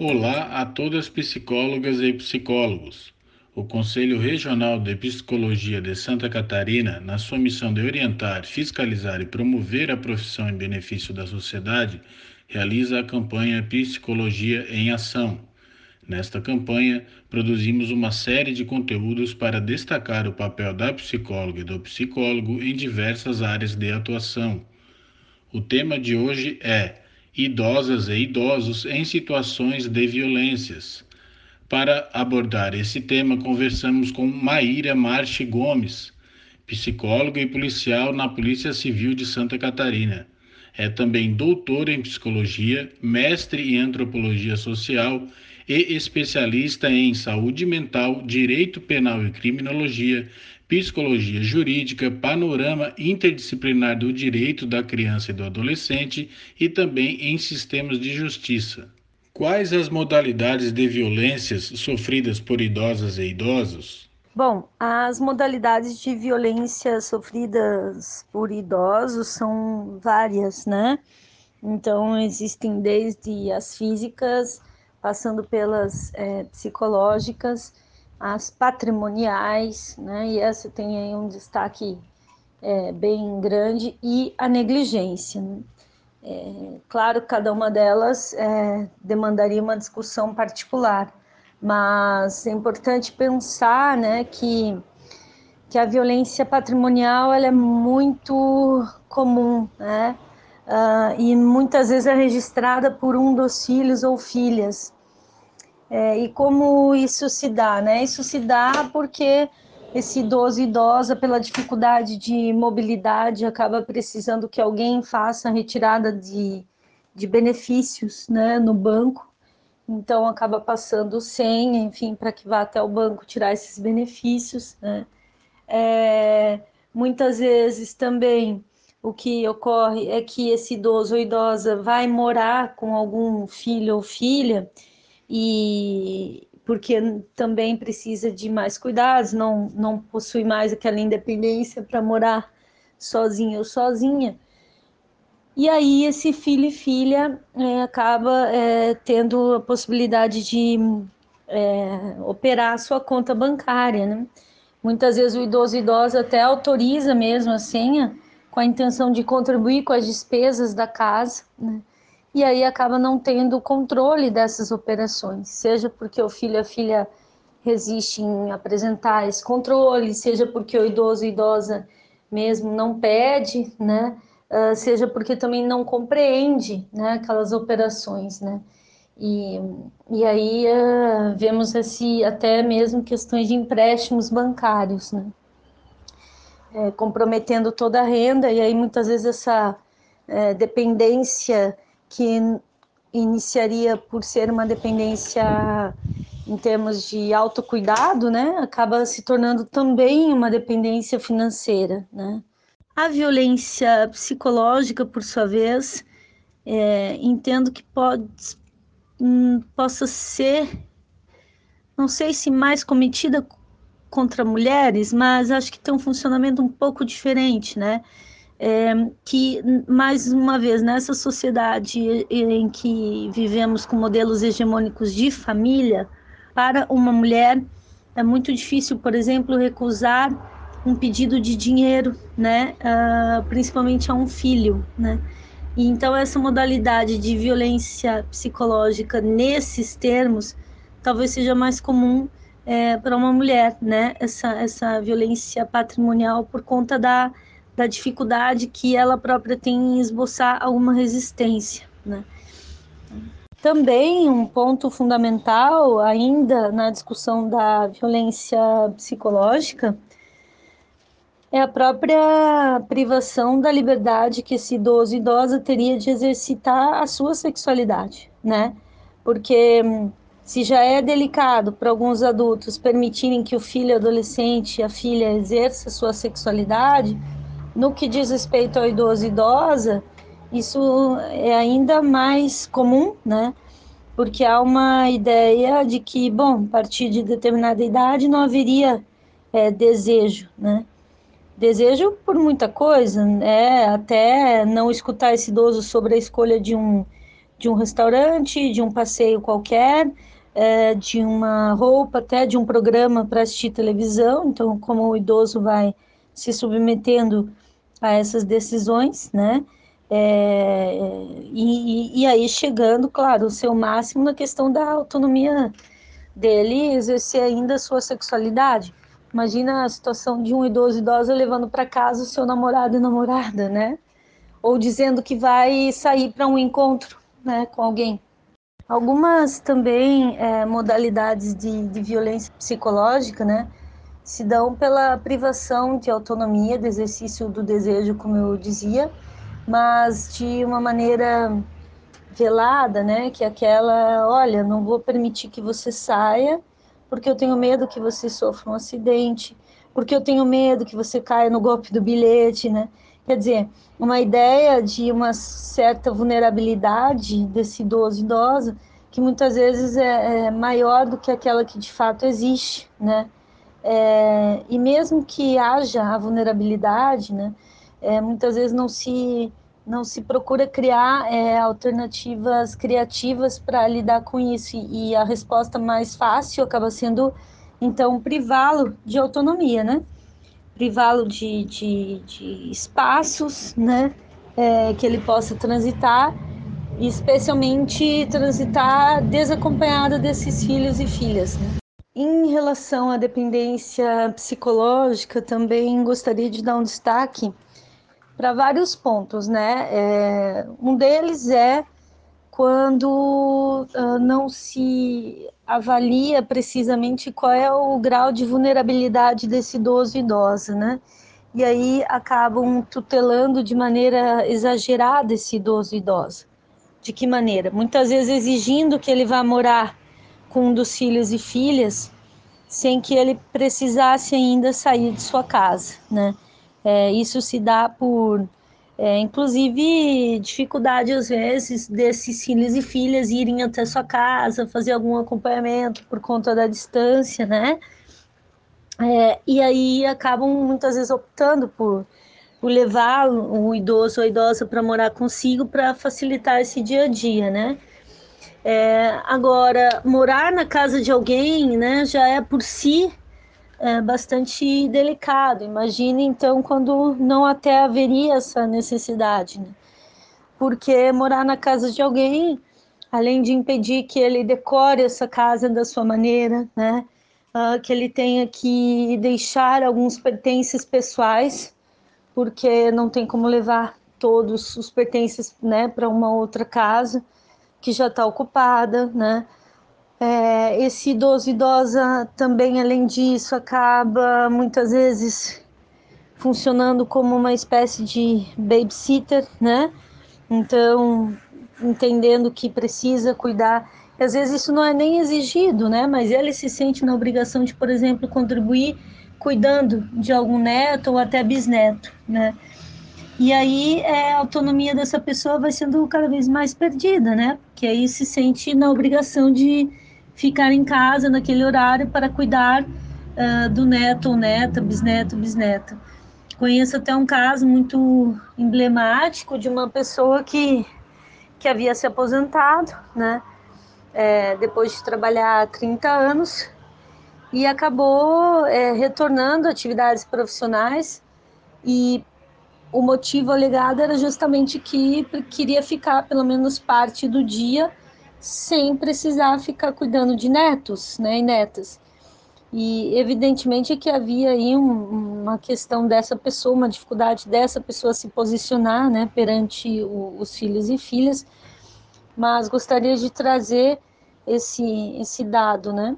Olá a todas psicólogas e psicólogos. O Conselho Regional de Psicologia de Santa Catarina, na sua missão de orientar, fiscalizar e promover a profissão em benefício da sociedade, realiza a campanha Psicologia em Ação. Nesta campanha, produzimos uma série de conteúdos para destacar o papel da psicóloga e do psicólogo em diversas áreas de atuação. O tema de hoje é Idosas e idosos em situações de violências. Para abordar esse tema, conversamos com Maíra Marche Gomes, psicóloga e policial na Polícia Civil de Santa Catarina. É também doutora em psicologia, mestre em antropologia social e especialista em saúde mental, direito penal e criminologia, psicologia jurídica, panorama interdisciplinar do direito da criança e do adolescente e também em sistemas de justiça. Quais as modalidades de violências sofridas por idosas e idosos? Bom, as modalidades de violência sofridas por idosos são várias, né? Então, existem desde as físicas, passando pelas é, psicológicas, as patrimoniais, né? E essa tem aí um destaque é, bem grande, e a negligência. Né? É, claro, cada uma delas é, demandaria uma discussão particular mas é importante pensar né, que, que a violência patrimonial ela é muito comum, né? Uh, e muitas vezes é registrada por um dos filhos ou filhas. É, e como isso se dá? Né? Isso se dá porque esse idoso idosa, pela dificuldade de mobilidade, acaba precisando que alguém faça a retirada de, de benefícios né, no banco então acaba passando senha, enfim, para que vá até o banco tirar esses benefícios. Né? É, muitas vezes também o que ocorre é que esse idoso ou idosa vai morar com algum filho ou filha e porque também precisa de mais cuidados, não, não possui mais aquela independência para morar sozinho ou sozinha. E aí esse filho e filha é, acaba é, tendo a possibilidade de é, operar a sua conta bancária, né? Muitas vezes o idoso e idosa até autoriza mesmo a senha com a intenção de contribuir com as despesas da casa, né? E aí acaba não tendo controle dessas operações, seja porque o filho e a filha resiste em apresentar esse controle, seja porque o idoso e idosa mesmo não pede, né? uh, seja porque também não compreende né, aquelas operações, né? E, e aí uh, vemos esse, até mesmo questões de empréstimos bancários, né? É, comprometendo toda a renda, e aí muitas vezes essa é, dependência que iniciaria por ser uma dependência em termos de autocuidado, né, acaba se tornando também uma dependência financeira, né. A violência psicológica, por sua vez, é, entendo que pode, hum, possa ser, não sei se mais cometida contra mulheres, mas acho que tem um funcionamento um pouco diferente, né? É, que, mais uma vez, nessa sociedade em que vivemos com modelos hegemônicos de família, para uma mulher é muito difícil, por exemplo, recusar um pedido de dinheiro, né, uh, principalmente a um filho, né. E então essa modalidade de violência psicológica nesses termos talvez seja mais comum é, para uma mulher, né, essa essa violência patrimonial por conta da da dificuldade que ela própria tem em esboçar alguma resistência, né. Também um ponto fundamental ainda na discussão da violência psicológica é a própria privação da liberdade que esse idoso idosa teria de exercitar a sua sexualidade, né? Porque hum, se já é delicado para alguns adultos permitirem que o filho adolescente e a filha exerça sua sexualidade, no que diz respeito ao idoso e idosa, isso é ainda mais comum, né? Porque há uma ideia de que, bom, a partir de determinada idade não haveria é, desejo, né? Desejo por muita coisa, né? Até não escutar esse idoso sobre a escolha de um de um restaurante, de um passeio qualquer, é, de uma roupa, até de um programa para assistir televisão. Então, como o idoso vai se submetendo a essas decisões, né? É, e, e, aí chegando, claro, o seu máximo na questão da autonomia dele exercer ainda a sua sexualidade. Imagina a situação de um idoso idosa levando para casa o seu namorado e namorada, né? Ou dizendo que vai sair para um encontro, né, com alguém. Algumas também é, modalidades de, de violência psicológica, né, se dão pela privação de autonomia, do exercício do desejo, como eu dizia, mas de uma maneira velada, né? Que é aquela, olha, não vou permitir que você saia, porque eu tenho medo que você sofra um acidente, porque eu tenho medo que você caia no golpe do bilhete, né? Quer dizer, uma ideia de uma certa vulnerabilidade desse idoso idosa que muitas vezes é, é maior do que aquela que de fato existe, né? É, e mesmo que haja a vulnerabilidade, né? É, muitas vezes não se não se procura criar é, alternativas criativas para lidar com isso e, e a resposta mais fácil acaba sendo então privá-lo de autonomia, né? Privá-lo de, de, de, espaços, né? É, que ele possa transitar e especialmente transitar desacompanhado desses filhos e filhas. Né? Em relação à dependência psicológica, também gostaria de dar um destaque para vários pontos, né? É, um deles é quando uh, não se avalia precisamente qual é o grau de vulnerabilidade desse idoso e idosa, né? E aí acabam tutelando de maneira exagerada esse idoso e idosa. De que maneira? Muitas vezes exigindo que ele vá morar com um dos filhos e filhas sem que ele precisasse ainda sair de sua casa, né? É, isso se dá por, é, inclusive, dificuldade às vezes desses filhos e filhas irem até sua casa, fazer algum acompanhamento por conta da distância, né? É, e aí acabam muitas vezes optando por, por levar o idoso ou a idosa para morar consigo para facilitar esse dia a dia, né? É, agora, morar na casa de alguém, né, já é por si é bastante delicado. Imagine então quando não até haveria essa necessidade, né? Porque morar na casa de alguém, além de impedir que ele decore essa casa da sua maneira, né? Uh, que ele tenha que deixar alguns pertences pessoais, porque não tem como levar todos os pertences, né, para uma outra casa que já está ocupada, né? É, esse idoso idosa também, além disso, acaba muitas vezes funcionando como uma espécie de babysitter, né? Então, entendendo que precisa cuidar. E às vezes isso não é nem exigido, né? Mas ele se sente na obrigação de, por exemplo, contribuir cuidando de algum neto ou até bisneto, né? E aí é, a autonomia dessa pessoa vai sendo cada vez mais perdida, né? Porque aí se sente na obrigação de ficar em casa naquele horário para cuidar uh, do neto ou neta, bisneto, bisneta. Conheço até um caso muito emblemático de uma pessoa que, que havia se aposentado, né? É, depois de trabalhar 30 anos e acabou é, retornando atividades profissionais e o motivo alegado era justamente que queria ficar pelo menos parte do dia sem precisar ficar cuidando de netos né, e netas. E evidentemente que havia aí um, uma questão dessa pessoa, uma dificuldade dessa pessoa se posicionar né, perante o, os filhos e filhas, mas gostaria de trazer esse, esse dado, né?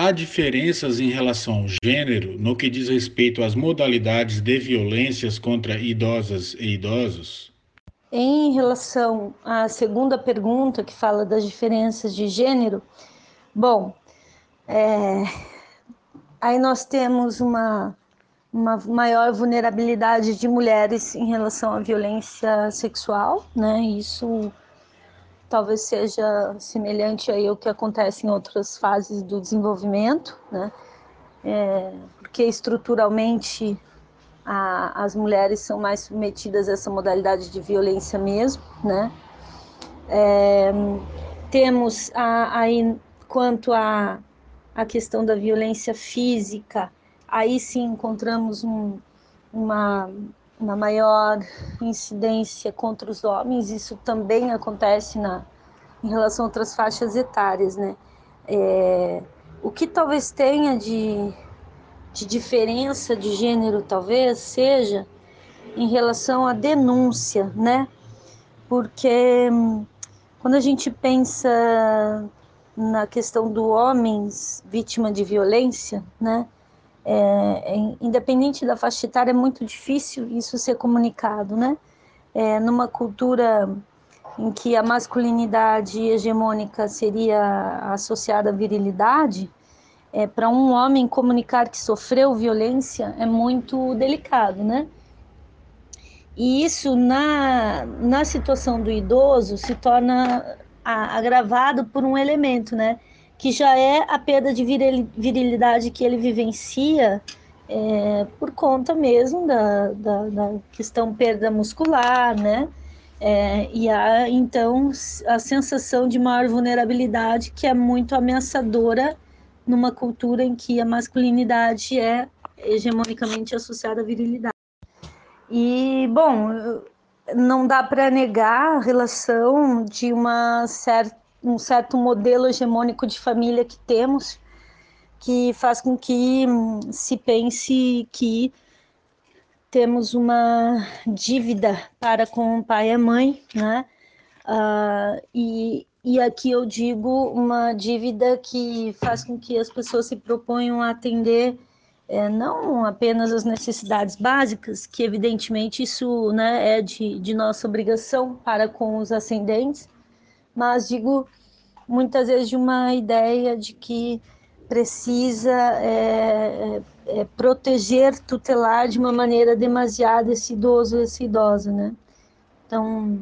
Há diferenças em relação ao gênero no que diz respeito às modalidades de violências contra idosas e idosos? Em relação à segunda pergunta, que fala das diferenças de gênero, bom, é, aí nós temos uma, uma maior vulnerabilidade de mulheres em relação à violência sexual, né? Isso talvez seja semelhante aí ao que acontece em outras fases do desenvolvimento, né? É, porque estruturalmente a, as mulheres são mais submetidas a essa modalidade de violência mesmo, né? É, temos aí, quanto à a, a questão da violência física, aí sim encontramos um, uma, uma maior incidência contra os homens, isso também acontece na, em relação a outras faixas etárias, né? É, o que talvez tenha de, de diferença de gênero, talvez, seja em relação à denúncia, né? Porque hum, quando a gente pensa na questão do homem vítima de violência, né? É, é, independente da faixa etária, é muito difícil isso ser comunicado, né? É, numa cultura em que a masculinidade hegemônica seria associada à virilidade, é, para um homem comunicar que sofreu violência é muito delicado, né? E isso, na, na situação do idoso, se torna agravado por um elemento, né? Que já é a perda de virilidade que ele vivencia é, por conta mesmo da, da, da questão perda muscular, né? É, e há então a sensação de maior vulnerabilidade que é muito ameaçadora numa cultura em que a masculinidade é hegemonicamente associada à virilidade. E, bom, não dá para negar a relação de uma cer um certo modelo hegemônico de família que temos, que faz com que se pense que temos uma dívida para com o pai e a mãe, né? Uh, e, e aqui eu digo uma dívida que faz com que as pessoas se proponham a atender é, não apenas as necessidades básicas, que evidentemente isso né, é de, de nossa obrigação para com os ascendentes, mas digo muitas vezes de uma ideia de que precisa é, é, é, proteger, tutelar de uma maneira demasiado esse idoso, essa idosa, né? Então,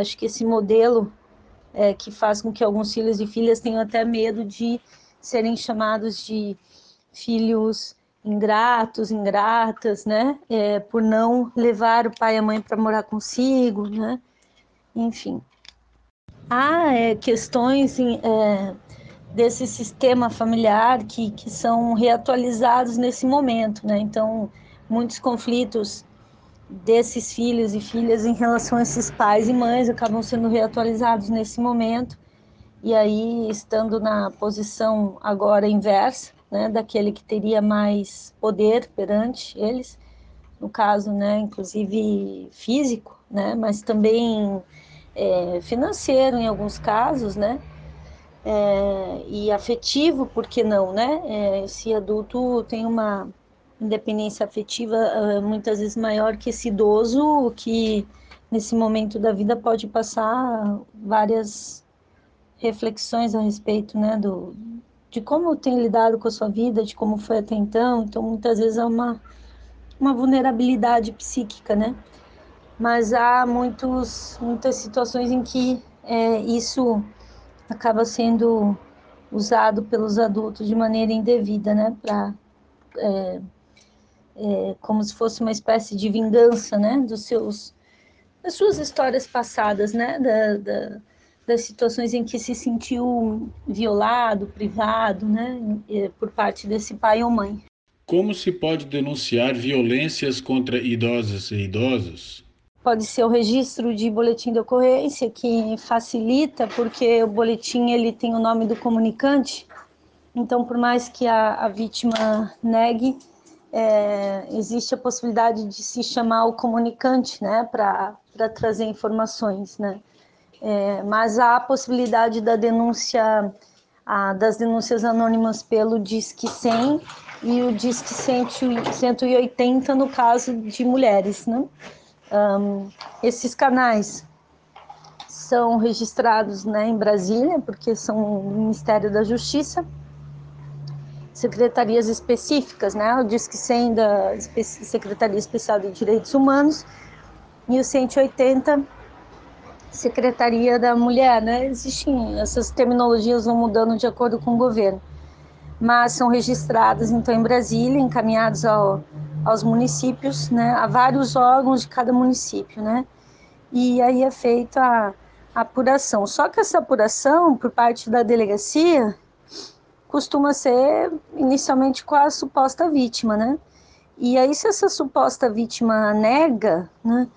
acho que esse modelo é, que faz com que alguns filhos e filhas tenham até medo de serem chamados de filhos ingratos, ingratas, né? É, por não levar o pai e a mãe para morar consigo, né? Enfim. Há é, questões é, desse sistema familiar que, que são reatualizados nesse momento, né? Então, muitos conflitos desses filhos e filhas em relação a esses pais e mães acabam sendo reatualizados nesse momento e aí estando na posição agora inversa, né, daquele que teria mais poder perante eles, no caso, né, inclusive físico, né, mas também é, financeiro em alguns casos, né, é, e afetivo, por que não, né? É, esse adulto tem uma independência afetiva uh, muitas vezes maior que esse idoso que nesse momento da vida pode passar várias reflexões a respeito, né, do de como tem lidado com a sua vida, de como foi até então. Então, muitas vezes é uma uma vulnerabilidade psíquica, né? Mas há muitos, muitas situações em que é, isso acaba sendo usado pelos adultos de maneira indevida, né? Para é, é, como se fosse uma espécie de vingança, né? Dos seus, das suas histórias passadas, né? Da, da, das situações em que se sentiu violado, privado, né? Por parte desse pai ou mãe. Como se pode denunciar violências contra idosas e idosos? Pode ser o registro de boletim de ocorrência que facilita porque o boletim ele tem o nome do comunicante. Então por mais que a, a vítima negue é, existe a possibilidade de se chamar o comunicante né para trazer informações né. É, mas há a possibilidade da denúncia a, das denúncias anônimas pelo Disque 100 e o Disque 180 no caso de mulheres né um, esses canais são registrados né, em Brasília, porque são Ministério da Justiça, secretarias específicas, né? O Disque 100 da Secretaria Especial de Direitos Humanos e o 180 Secretaria da Mulher, né? Existem essas terminologias vão mudando de acordo com o governo, mas são registradas então em Brasília, encaminhados ao aos municípios, né, a vários órgãos de cada município, né, e aí é feita a, apuração. Só que essa apuração, por parte da delegacia, costuma ser inicialmente com a suposta vítima, né? E aí, se essa suposta vítima nega, né,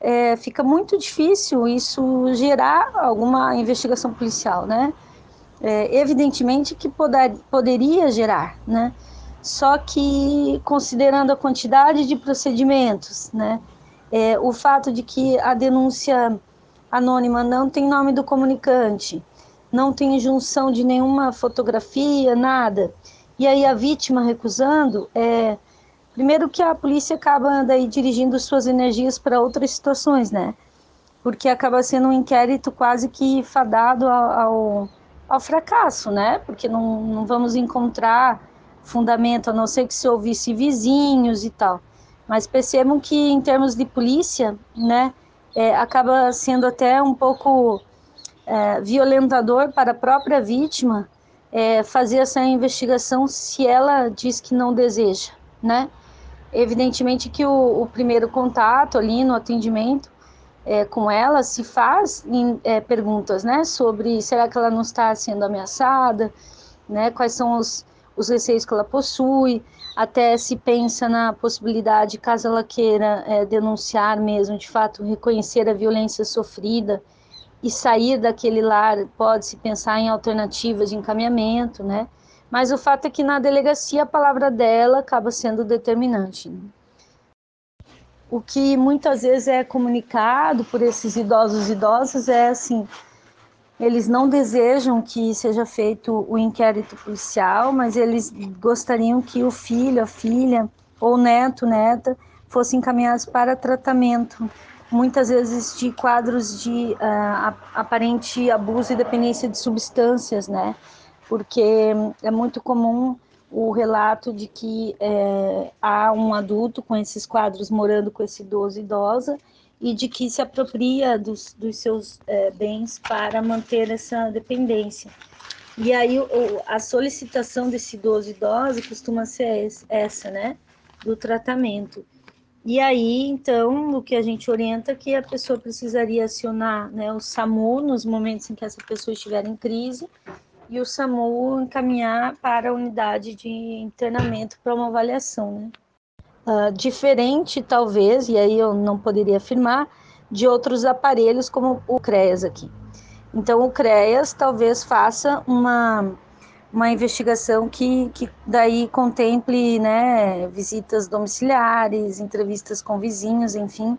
é, fica muito difícil isso gerar alguma investigação policial, né? É, evidentemente que poder, poderia gerar, né? Só que considerando a quantidade de procedimentos, né? É, o fato de que a denúncia anônima não tem nome do comunicante, não tem junção de nenhuma fotografia, nada. E aí a vítima recusando, é, primeiro que a polícia acaba daí dirigindo suas energias para outras situações, né? Porque acaba sendo um inquérito quase que fadado ao, ao, ao fracasso, né? Porque não, não vamos encontrar fundamento, a não ser que se ouvisse vizinhos e tal. Mas percebam que em termos de polícia, né, é, acaba sendo até um pouco é, violentador para a própria vítima é, fazer essa investigação se ela diz que não deseja, né? Evidentemente que o, o primeiro contato ali no atendimento é, com ela se faz em, é, perguntas, né, sobre será que ela não está sendo ameaçada, né, quais são os, os receios que ela possui, até se pensa na possibilidade, caso ela queira é, denunciar mesmo, de fato, reconhecer a violência sofrida e sair daquele lar, pode-se pensar em alternativas de encaminhamento, né? Mas o fato é que na delegacia a palavra dela acaba sendo determinante. Né? O que muitas vezes é comunicado por esses idosos e idosas é assim, eles não desejam que seja feito o inquérito policial, mas eles gostariam que o filho, a filha ou neto, neta fossem encaminhados para tratamento, muitas vezes de quadros de uh, aparente abuso e dependência de substâncias, né? Porque é muito comum o relato de que é, há um adulto com esses quadros morando com esse idoso idosa e de que se apropria dos, dos seus é, bens para manter essa dependência. E aí o, a solicitação desse idoso idosa costuma ser essa, né, do tratamento. E aí, então, o que a gente orienta é que a pessoa precisaria acionar né, o SAMU nos momentos em que essa pessoa estiver em crise e o SAMU encaminhar para a unidade de internamento para uma avaliação, né? Uh, diferente, talvez, e aí eu não poderia afirmar, de outros aparelhos como o CREAS aqui. Então, o CREAS talvez faça uma, uma investigação que, que daí contemple né, visitas domiciliares, entrevistas com vizinhos, enfim,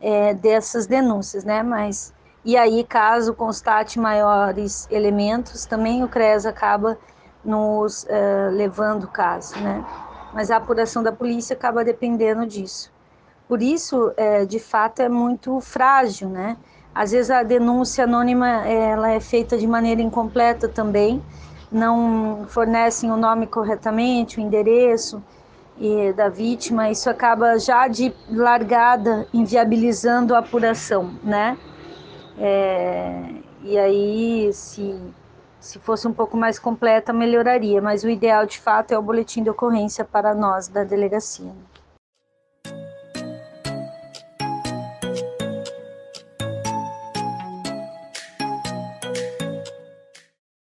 é, dessas denúncias, né? Mas, e aí, caso constate maiores elementos, também o CREAS acaba nos uh, levando o caso, né? Mas a apuração da polícia acaba dependendo disso. Por isso, é, de fato, é muito frágil, né? Às vezes a denúncia anônima ela é feita de maneira incompleta também, não fornecem o nome corretamente, o endereço e, da vítima, isso acaba já de largada inviabilizando a apuração, né? É, e aí, se se fosse um pouco mais completa, melhoraria, mas o ideal de fato é o boletim de ocorrência para nós da delegacia.